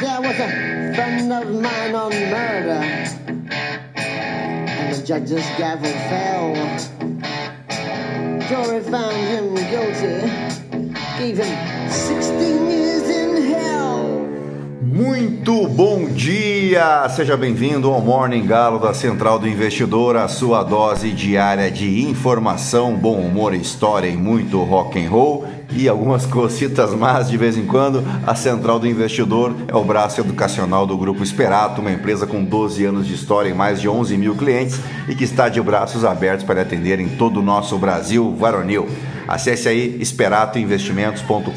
There was a friend of mine on murder, and the judge's gavel fell. Jury found him guilty, gave him 16 years. Muito bom dia! Seja bem-vindo ao Morning Galo da Central do Investidor, a sua dose diária de informação, bom humor, história e muito rock and roll e algumas cositas mais de vez em quando. A Central do Investidor é o braço educacional do Grupo Esperato, uma empresa com 12 anos de história e mais de 11 mil clientes e que está de braços abertos para atender em todo o nosso Brasil varonil. Acesse aí esperatoinvestimentos.com.br,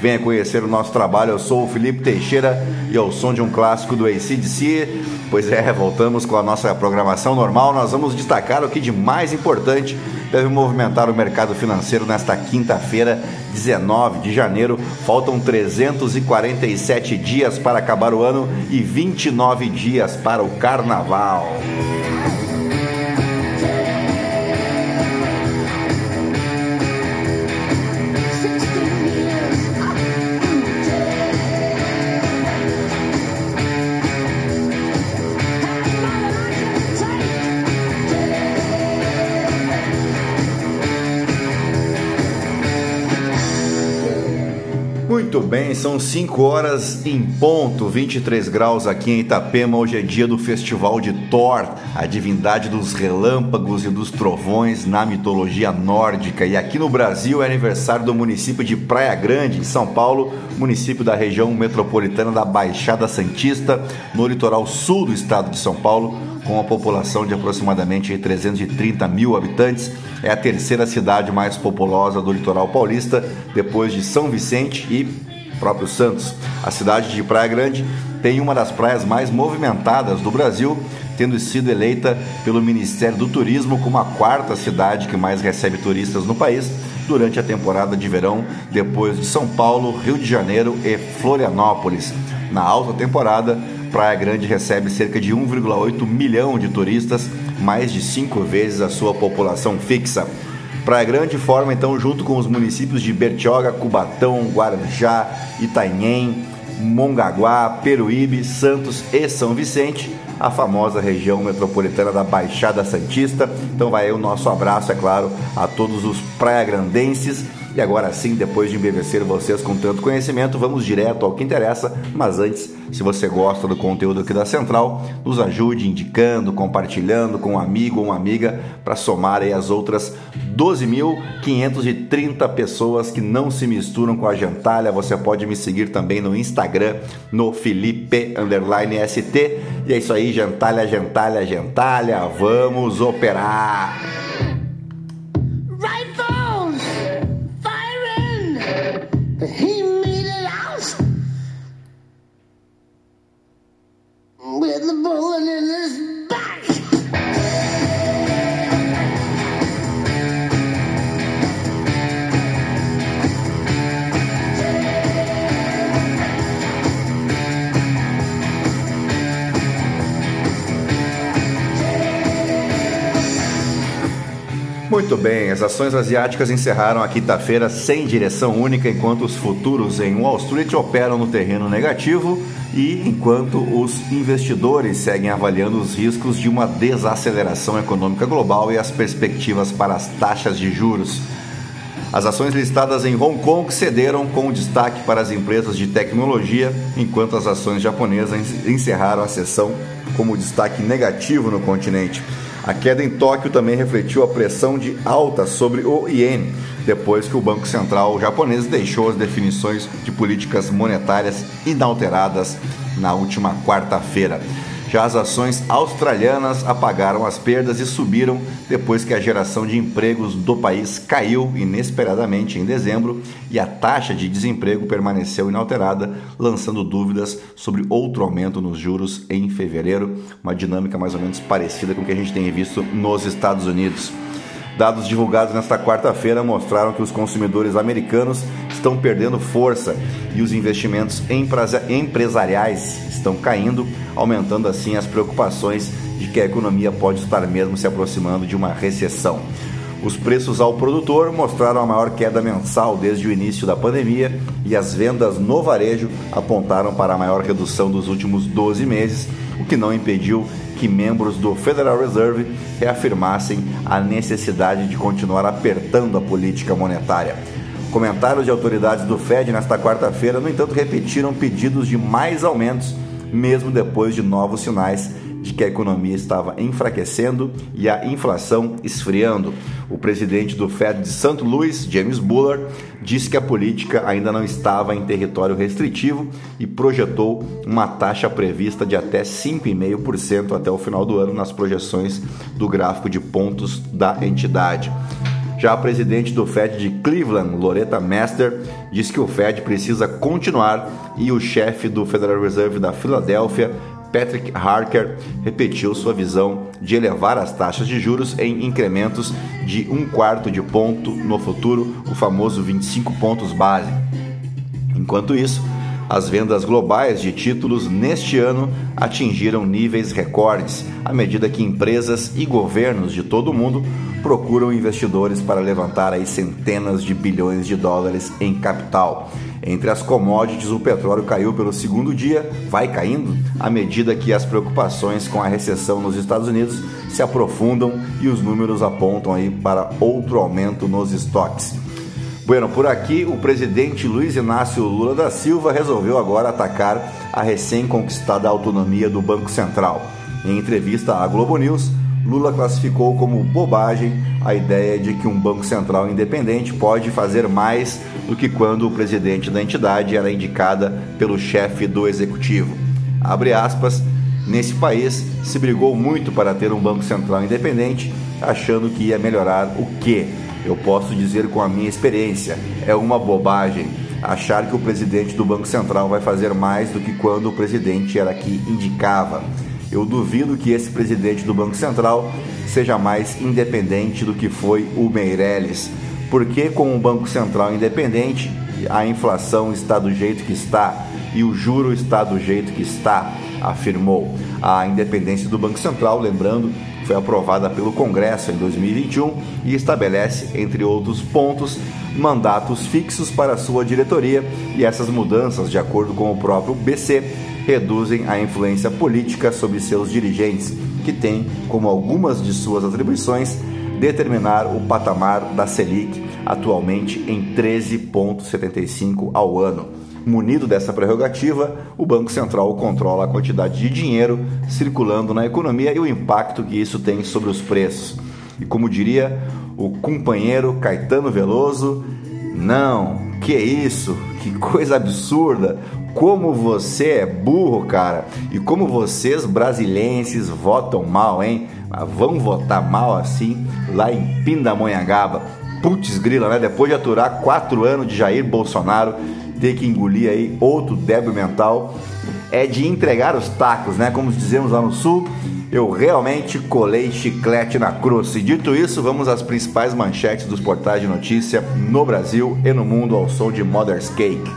venha conhecer o nosso trabalho. Eu sou o Felipe Teixeira e ao som de um clássico do ACDC. Pois é, voltamos com a nossa programação normal. Nós vamos destacar o que de mais importante deve movimentar o mercado financeiro nesta quinta-feira, 19 de janeiro. Faltam 347 dias para acabar o ano e 29 dias para o carnaval. Bem, são 5 horas em ponto, 23 graus aqui em Itapema. Hoje é dia do Festival de Thor, a divindade dos relâmpagos e dos trovões na mitologia nórdica. E aqui no Brasil é aniversário do município de Praia Grande, em São Paulo, município da região metropolitana da Baixada Santista, no litoral sul do estado de São Paulo, com uma população de aproximadamente 330 mil habitantes. É a terceira cidade mais populosa do litoral paulista, depois de São Vicente e próprio Santos. A cidade de Praia Grande tem uma das praias mais movimentadas do Brasil, tendo sido eleita pelo Ministério do Turismo como a quarta cidade que mais recebe turistas no país durante a temporada de verão, depois de São Paulo, Rio de Janeiro e Florianópolis. Na alta temporada, Praia Grande recebe cerca de 1,8 milhão de turistas, mais de cinco vezes a sua população fixa. Praia Grande forma então, junto com os municípios de Bertioga, Cubatão, Guarujá, Itanhem, Mongaguá, Peruíbe, Santos e São Vicente, a famosa região metropolitana da Baixada Santista. Então vai aí o nosso abraço, é claro, a todos os praia-grandenses. E agora sim, depois de embevecer vocês com tanto conhecimento, vamos direto ao que interessa. Mas antes, se você gosta do conteúdo aqui da Central, nos ajude indicando, compartilhando com um amigo ou uma amiga para somar aí as outras 12.530 pessoas que não se misturam com a gentalha. Você pode me seguir também no Instagram, no Felipe ST. E é isso aí, gentalha, gentalha, gentalha. Vamos operar! Muito bem, as ações asiáticas encerraram a quinta-feira sem direção única, enquanto os futuros em Wall Street operam no terreno negativo e enquanto os investidores seguem avaliando os riscos de uma desaceleração econômica global e as perspectivas para as taxas de juros. As ações listadas em Hong Kong cederam com destaque para as empresas de tecnologia, enquanto as ações japonesas encerraram a sessão como destaque negativo no continente. A queda em Tóquio também refletiu a pressão de alta sobre o iene, depois que o Banco Central japonês deixou as definições de políticas monetárias inalteradas na última quarta-feira. Já as ações australianas apagaram as perdas e subiram depois que a geração de empregos do país caiu inesperadamente em dezembro e a taxa de desemprego permaneceu inalterada, lançando dúvidas sobre outro aumento nos juros em fevereiro, uma dinâmica mais ou menos parecida com o que a gente tem visto nos Estados Unidos. Dados divulgados nesta quarta-feira mostraram que os consumidores americanos estão perdendo força e os investimentos empresariais estão caindo, aumentando assim as preocupações de que a economia pode estar mesmo se aproximando de uma recessão. Os preços ao produtor mostraram a maior queda mensal desde o início da pandemia e as vendas no varejo apontaram para a maior redução dos últimos 12 meses, o que não impediu que membros do Federal Reserve reafirmassem a necessidade de continuar apertando a política monetária. Comentários de autoridades do Fed nesta quarta-feira, no entanto, repetiram pedidos de mais aumentos, mesmo depois de novos sinais de que a economia estava enfraquecendo e a inflação esfriando. O presidente do Fed de St. Louis, James Bullard, disse que a política ainda não estava em território restritivo e projetou uma taxa prevista de até 5,5% até o final do ano nas projeções do gráfico de pontos da entidade. Já a presidente do Fed de Cleveland, Loretta Master, disse que o Fed precisa continuar e o chefe do Federal Reserve da Filadélfia, Patrick Harker repetiu sua visão de elevar as taxas de juros em incrementos de um quarto de ponto no futuro, o famoso 25 pontos base. Enquanto isso, as vendas globais de títulos neste ano atingiram níveis recordes, à medida que empresas e governos de todo o mundo procuram investidores para levantar aí centenas de bilhões de dólares em capital. Entre as commodities, o petróleo caiu pelo segundo dia, vai caindo à medida que as preocupações com a recessão nos Estados Unidos se aprofundam e os números apontam aí para outro aumento nos estoques. Bueno, por aqui o presidente Luiz Inácio Lula da Silva resolveu agora atacar a recém-conquistada autonomia do Banco Central. Em entrevista à Globo News, Lula classificou como bobagem a ideia de que um Banco Central independente pode fazer mais do que quando o presidente da entidade era indicada pelo chefe do executivo. Abre aspas, nesse país se brigou muito para ter um Banco Central independente, achando que ia melhorar o quê? Eu posso dizer com a minha experiência, é uma bobagem achar que o presidente do Banco Central vai fazer mais do que quando o presidente era que indicava. Eu duvido que esse presidente do Banco Central seja mais independente do que foi o Meirelles. Porque com o Banco Central independente, a inflação está do jeito que está e o juro está do jeito que está, afirmou. A independência do Banco Central, lembrando, foi aprovada pelo Congresso em 2021 e estabelece, entre outros pontos, mandatos fixos para sua diretoria e essas mudanças, de acordo com o próprio BC, reduzem a influência política sobre seus dirigentes, que têm como algumas de suas atribuições determinar o patamar da Selic, atualmente em 13,75 ao ano. Munido dessa prerrogativa, o Banco Central controla a quantidade de dinheiro circulando na economia e o impacto que isso tem sobre os preços. E como diria o companheiro Caetano Veloso, não, que isso? Que coisa absurda! Como você é burro, cara. E como vocês brasileiros votam mal, hein? vão votar mal assim lá em Pindamonhangaba. Putz grila, né? Depois de aturar quatro anos de Jair Bolsonaro, ter que engolir aí outro débil mental, é de entregar os tacos, né? Como dizemos lá no sul, eu realmente colei chiclete na cruz. E dito isso, vamos às principais manchetes dos portais de notícia no Brasil e no mundo ao som de Mother's Cake.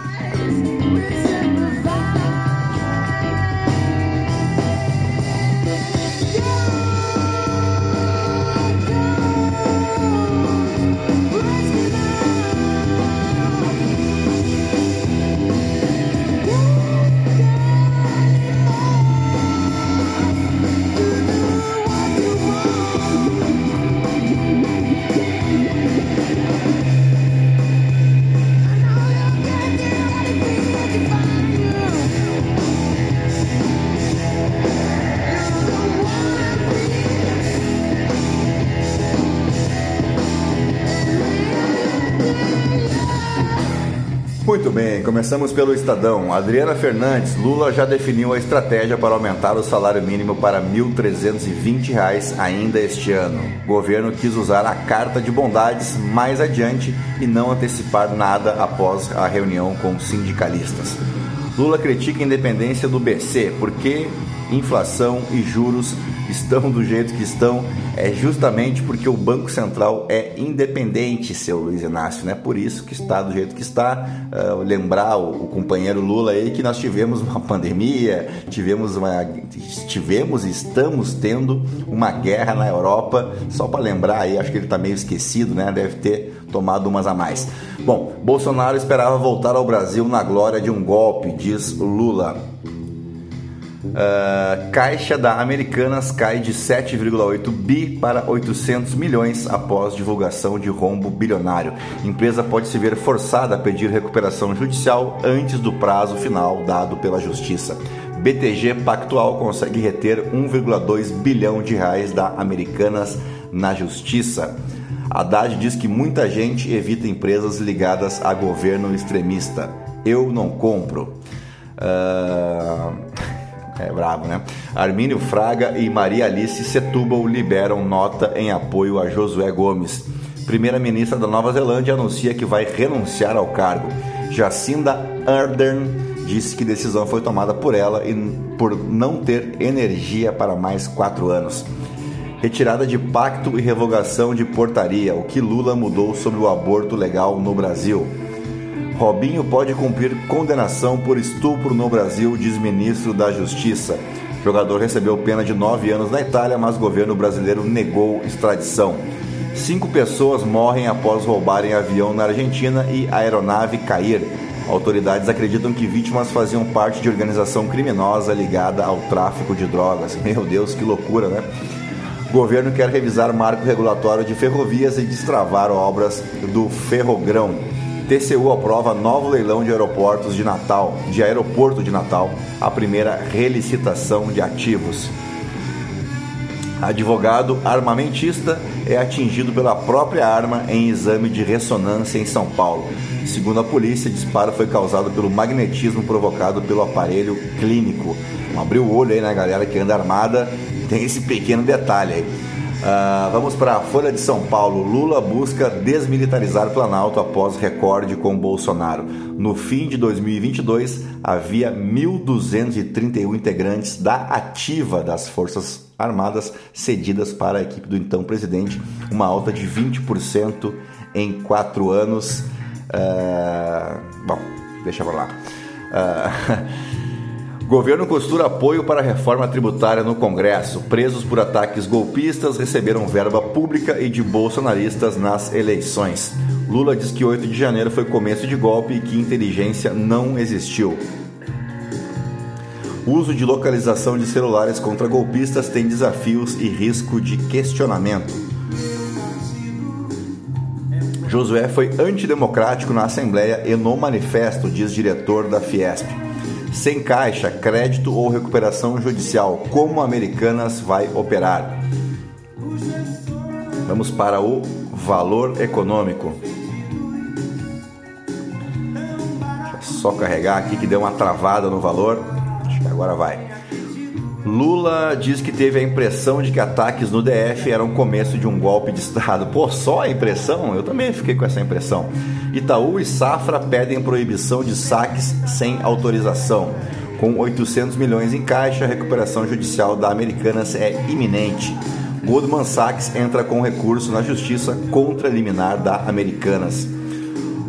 Muito bem, começamos pelo Estadão. Adriana Fernandes, Lula já definiu a estratégia para aumentar o salário mínimo para R$ 1.320 ainda este ano. O governo quis usar a carta de bondades mais adiante e não antecipar nada após a reunião com sindicalistas. Lula critica a independência do BC porque inflação e juros estão do jeito que estão é justamente porque o Banco Central é independente, seu Luiz Inácio, né? Por isso que está do jeito que está. Uh, lembrar o, o, companheiro Lula aí que nós tivemos uma pandemia, tivemos uma, tivemos e estamos tendo uma guerra na Europa. Só para lembrar aí, acho que ele está meio esquecido, né? Deve ter tomado umas a mais. Bom, Bolsonaro esperava voltar ao Brasil na glória de um golpe, diz Lula. Uh, caixa da Americanas cai de 7,8 bi para 800 milhões após divulgação de rombo bilionário. Empresa pode se ver forçada a pedir recuperação judicial antes do prazo final dado pela Justiça. BTG Pactual consegue reter 1,2 bilhão de reais da Americanas na Justiça. Haddad diz que muita gente evita empresas ligadas a governo extremista. Eu não compro. Uh... É brabo, né? Armínio Fraga e Maria Alice Setúbal liberam nota em apoio a Josué Gomes. Primeira-ministra da Nova Zelândia anuncia que vai renunciar ao cargo. Jacinda Ardern disse que decisão foi tomada por ela e por não ter energia para mais quatro anos. Retirada de pacto e revogação de portaria, o que Lula mudou sobre o aborto legal no Brasil. Robinho pode cumprir condenação por estupro no Brasil, diz ministro da Justiça. O jogador recebeu pena de nove anos na Itália, mas o governo brasileiro negou extradição. Cinco pessoas morrem após roubarem avião na Argentina e aeronave cair. Autoridades acreditam que vítimas faziam parte de organização criminosa ligada ao tráfico de drogas. Meu Deus, que loucura, né? O governo quer revisar marco regulatório de ferrovias e destravar obras do Ferrogrão. TCU aprova novo leilão de aeroportos de Natal, de aeroporto de Natal, a primeira relicitação de ativos. Advogado armamentista é atingido pela própria arma em exame de ressonância em São Paulo. Segundo a polícia, disparo foi causado pelo magnetismo provocado pelo aparelho clínico. Abriu o olho aí na né, galera que anda armada, tem esse pequeno detalhe aí. Uh, vamos para a Folha de São Paulo. Lula busca desmilitarizar Planalto após recorde com Bolsonaro. No fim de 2022, havia 1.231 integrantes da ativa das Forças Armadas cedidas para a equipe do então presidente, uma alta de 20% em quatro anos. Uh, bom, deixa eu lá. Uh, Governo costura apoio para a reforma tributária no Congresso. Presos por ataques golpistas receberam verba pública e de bolsonaristas nas eleições. Lula diz que 8 de janeiro foi começo de golpe e que inteligência não existiu. Uso de localização de celulares contra golpistas tem desafios e risco de questionamento. Josué foi antidemocrático na Assembleia e no manifesto, diz diretor da Fiesp. Sem caixa, crédito ou recuperação judicial, como Americanas vai operar? Vamos para o valor econômico. Deixa só carregar aqui que deu uma travada no valor. Acho que agora vai. Lula diz que teve a impressão de que ataques no DF eram começo de um golpe de Estado. Pô, só a impressão? Eu também fiquei com essa impressão. Itaú e Safra pedem proibição de saques sem autorização. Com 800 milhões em caixa, a recuperação judicial da Americanas é iminente. Goldman Sachs entra com recurso na justiça contra a liminar da Americanas.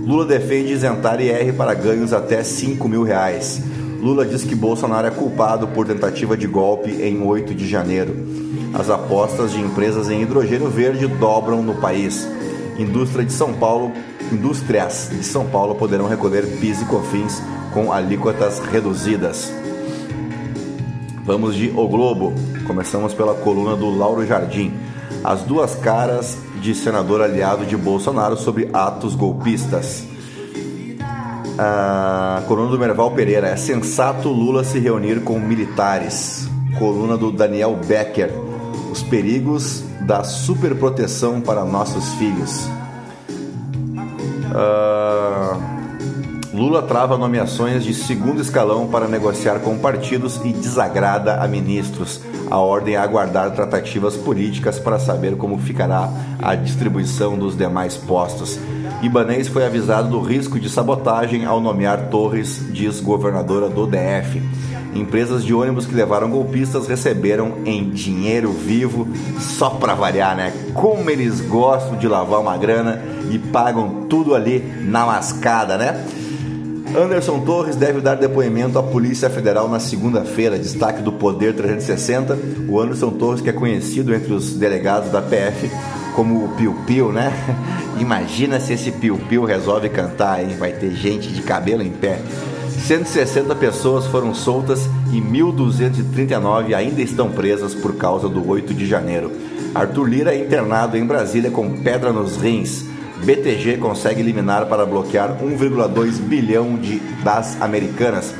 Lula defende isentar IR para ganhos até 5 mil reais. Lula diz que Bolsonaro é culpado por tentativa de golpe em 8 de janeiro. As apostas de empresas em hidrogênio verde dobram no país. Indústria de São Paulo, indústrias de São Paulo poderão recolher PIS e COFINS com alíquotas reduzidas. Vamos de O Globo. Começamos pela coluna do Lauro Jardim. As duas caras de senador aliado de Bolsonaro sobre atos golpistas a coluna do Merval Pereira. É sensato Lula se reunir com militares. Coluna do Daniel Becker. Os perigos da superproteção para nossos filhos. Uh, Lula trava nomeações de segundo escalão para negociar com partidos e desagrada a ministros. A ordem é aguardar tratativas políticas para saber como ficará a distribuição dos demais postos. Ibanês foi avisado do risco de sabotagem ao nomear Torres, diz governadora do DF. Empresas de ônibus que levaram golpistas receberam em dinheiro vivo, só para variar, né? Como eles gostam de lavar uma grana e pagam tudo ali na mascada, né? Anderson Torres deve dar depoimento à Polícia Federal na segunda-feira. Destaque do Poder 360. O Anderson Torres, que é conhecido entre os delegados da PF como o Piu Piu, né? Imagina se esse Piu Piu resolve cantar, hein? Vai ter gente de cabelo em pé. 160 pessoas foram soltas e 1.239 ainda estão presas por causa do 8 de janeiro. Arthur Lira é internado em Brasília com pedra nos rins. BTG consegue eliminar para bloquear 1,2 bilhão de, das americanas.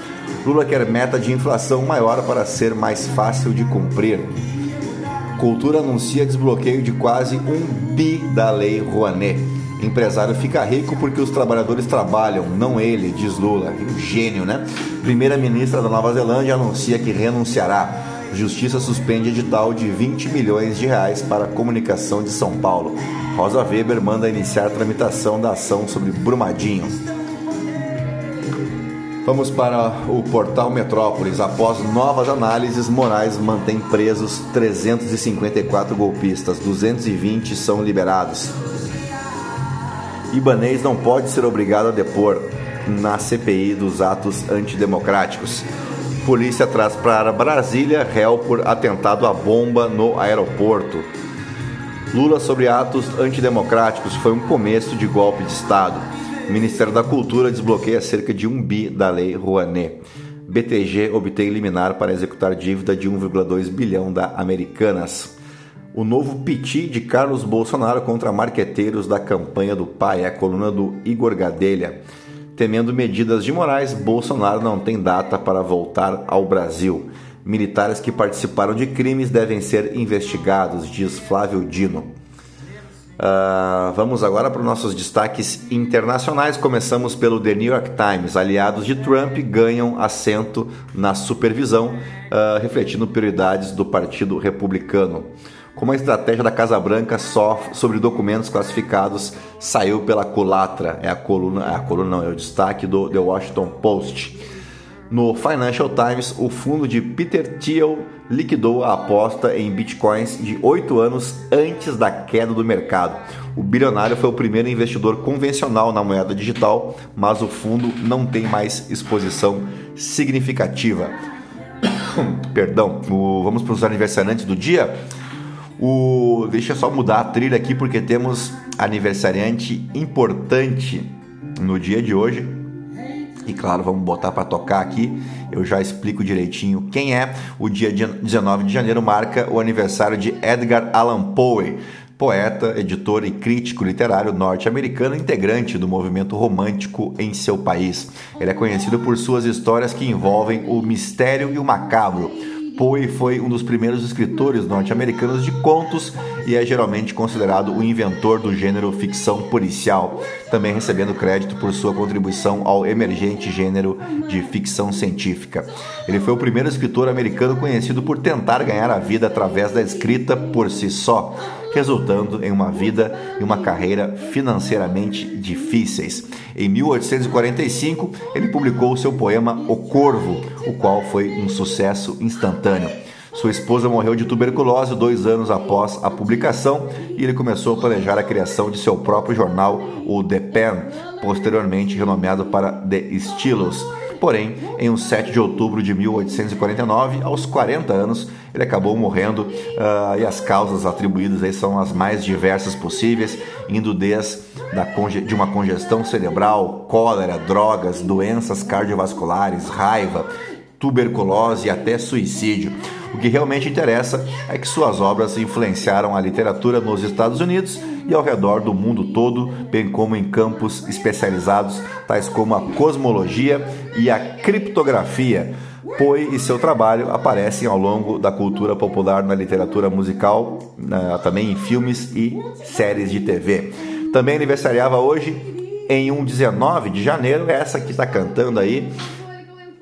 Lula quer meta de inflação maior para ser mais fácil de cumprir. Cultura anuncia desbloqueio de quase um bi da Lei Rouanet. Empresário fica rico porque os trabalhadores trabalham, não ele, diz Lula. Um gênio, né? Primeira-ministra da Nova Zelândia anuncia que renunciará. Justiça suspende edital de 20 milhões de reais para a comunicação de São Paulo. Rosa Weber manda iniciar tramitação da ação sobre Brumadinho. Vamos para o portal Metrópolis. Após novas análises, Moraes mantém presos 354 golpistas, 220 são liberados. Ibanês não pode ser obrigado a depor na CPI dos atos antidemocráticos. Polícia traz para Brasília réu por atentado à bomba no aeroporto. Lula sobre atos antidemocráticos foi um começo de golpe de Estado. O Ministério da Cultura desbloqueia cerca de um bi da Lei Rouanet. BTG obtém liminar para executar dívida de 1,2 bilhão da Americanas. O novo piti de Carlos Bolsonaro contra marqueteiros da campanha do pai a coluna do Igor Gadelha. Temendo medidas de Moraes, Bolsonaro não tem data para voltar ao Brasil. Militares que participaram de crimes devem ser investigados, diz Flávio Dino. Uh, vamos agora para os nossos destaques internacionais. Começamos pelo The New York Times. Aliados de Trump ganham assento na supervisão, uh, refletindo prioridades do Partido Republicano. Como a estratégia da Casa Branca só sobre documentos classificados saiu pela culatra, é a coluna, é a coluna não, é o destaque do The Washington Post. No Financial Times, o fundo de Peter Thiel liquidou a aposta em bitcoins de oito anos antes da queda do mercado. O bilionário foi o primeiro investidor convencional na moeda digital, mas o fundo não tem mais exposição significativa. Perdão, o, vamos para os aniversariantes do dia. O, deixa eu só mudar a trilha aqui porque temos aniversariante importante no dia de hoje. E claro, vamos botar para tocar aqui. Eu já explico direitinho quem é. O dia 19 de janeiro marca o aniversário de Edgar Allan Poe, poeta, editor e crítico literário norte-americano, integrante do movimento romântico em seu país. Ele é conhecido por suas histórias que envolvem o mistério e o macabro Poe foi um dos primeiros escritores norte-americanos de contos e é geralmente considerado o inventor do gênero ficção policial, também recebendo crédito por sua contribuição ao emergente gênero de ficção científica. Ele foi o primeiro escritor americano conhecido por tentar ganhar a vida através da escrita por si só resultando em uma vida e uma carreira financeiramente difíceis. Em 1845, ele publicou seu poema O Corvo, o qual foi um sucesso instantâneo. Sua esposa morreu de tuberculose dois anos após a publicação e ele começou a planejar a criação de seu próprio jornal, o The Pen, posteriormente renomeado para The Stilos. Porém, em um 7 de outubro de 1849, aos 40 anos, ele acabou morrendo uh, e as causas atribuídas aí são as mais diversas possíveis, indo desde de uma congestão cerebral, cólera, drogas, doenças cardiovasculares, raiva, tuberculose e até suicídio. O que realmente interessa é que suas obras influenciaram a literatura nos Estados Unidos e ao redor do mundo todo, bem como em campos especializados tais como a cosmologia e a criptografia. Poe e seu trabalho aparecem ao longo da cultura popular na literatura musical, também em filmes e séries de TV. Também aniversariava hoje, em um 19 de janeiro, essa que está cantando aí,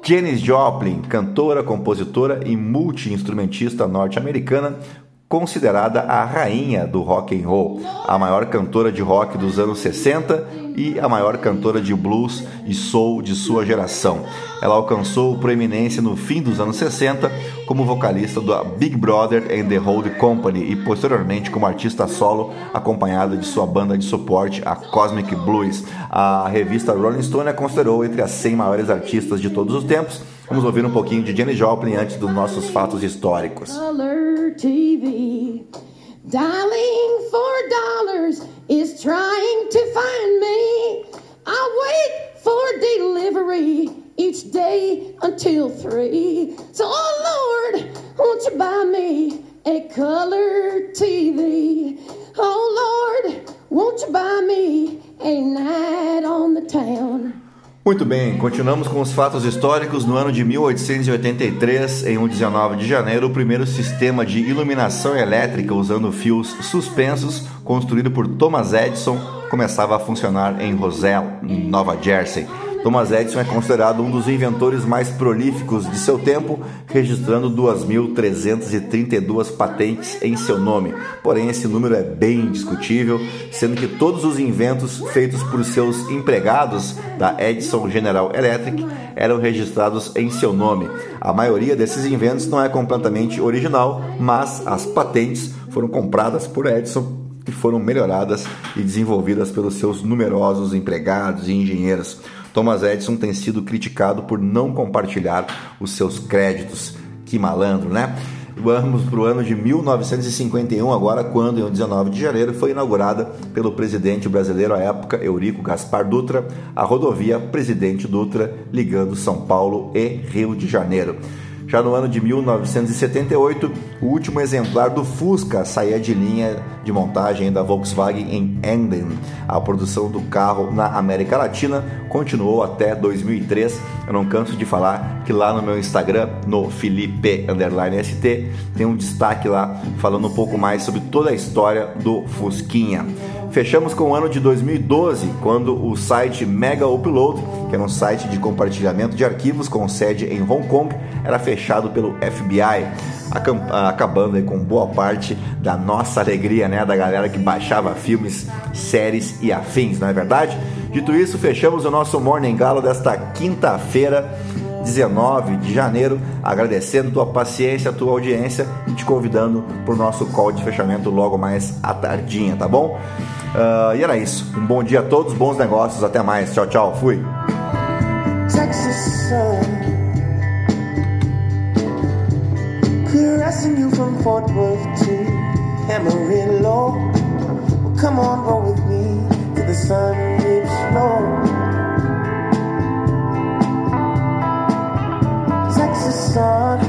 Janis Joplin, cantora, compositora e multi-instrumentista norte-americana, considerada a rainha do rock and roll, a maior cantora de rock dos anos 60 e a maior cantora de blues e soul de sua geração. Ela alcançou proeminência no fim dos anos 60 como vocalista do Big Brother and the Hold Company e posteriormente como artista solo, acompanhada de sua banda de suporte, a Cosmic Blues. A revista Rolling Stone a considerou entre as 100 maiores artistas de todos os tempos. Vamos ouvir um pouquinho de Jenny Joplin antes dos nossos fatos históricos. TV. Dialing for dollars is trying to find me. I wait for delivery each day until three. So, oh Lord, won't you buy me a color TV? Oh Lord, won't you buy me a night on the town? Muito bem, continuamos com os fatos históricos. No ano de 1883, em um 19 de janeiro, o primeiro sistema de iluminação elétrica usando fios suspensos, construído por Thomas Edison, começava a funcionar em Roselle, Nova Jersey. Thomas Edison é considerado um dos inventores mais prolíficos de seu tempo, registrando 2.332 patentes em seu nome. Porém, esse número é bem discutível, sendo que todos os inventos feitos por seus empregados da Edison General Electric eram registrados em seu nome. A maioria desses inventos não é completamente original, mas as patentes foram compradas por Edison e foram melhoradas e desenvolvidas pelos seus numerosos empregados e engenheiros. Thomas Edison tem sido criticado por não compartilhar os seus créditos. Que malandro, né? Vamos para o ano de 1951, agora, quando, em 19 de janeiro, foi inaugurada pelo presidente brasileiro à época, Eurico Gaspar Dutra, a rodovia Presidente Dutra, ligando São Paulo e Rio de Janeiro. Já no ano de 1978, o último exemplar do Fusca saía de linha de montagem da Volkswagen em Emden. A produção do carro na América Latina continuou até 2003. Eu não canso de falar que lá no meu Instagram, no Felipe_ST, tem um destaque lá falando um pouco mais sobre toda a história do Fusquinha. Fechamos com o ano de 2012, quando o site Mega Upload, que era um site de compartilhamento de arquivos com sede em Hong Kong, era fechado pelo FBI, acabando com boa parte da nossa alegria, né, da galera que baixava filmes, séries e afins, não é verdade? Dito isso, fechamos o nosso Morning Galo desta quinta-feira. 19 de janeiro, agradecendo tua paciência, tua audiência e te convidando para o nosso call de fechamento logo mais à tardinha, tá bom? Uh, e era isso. Um bom dia a todos, bons negócios, até mais. Tchau, tchau. Fui. Texas sun caressing you from Fort Worth to Amarillo. Well, come on, go with me to the sun dips low. Texas sun.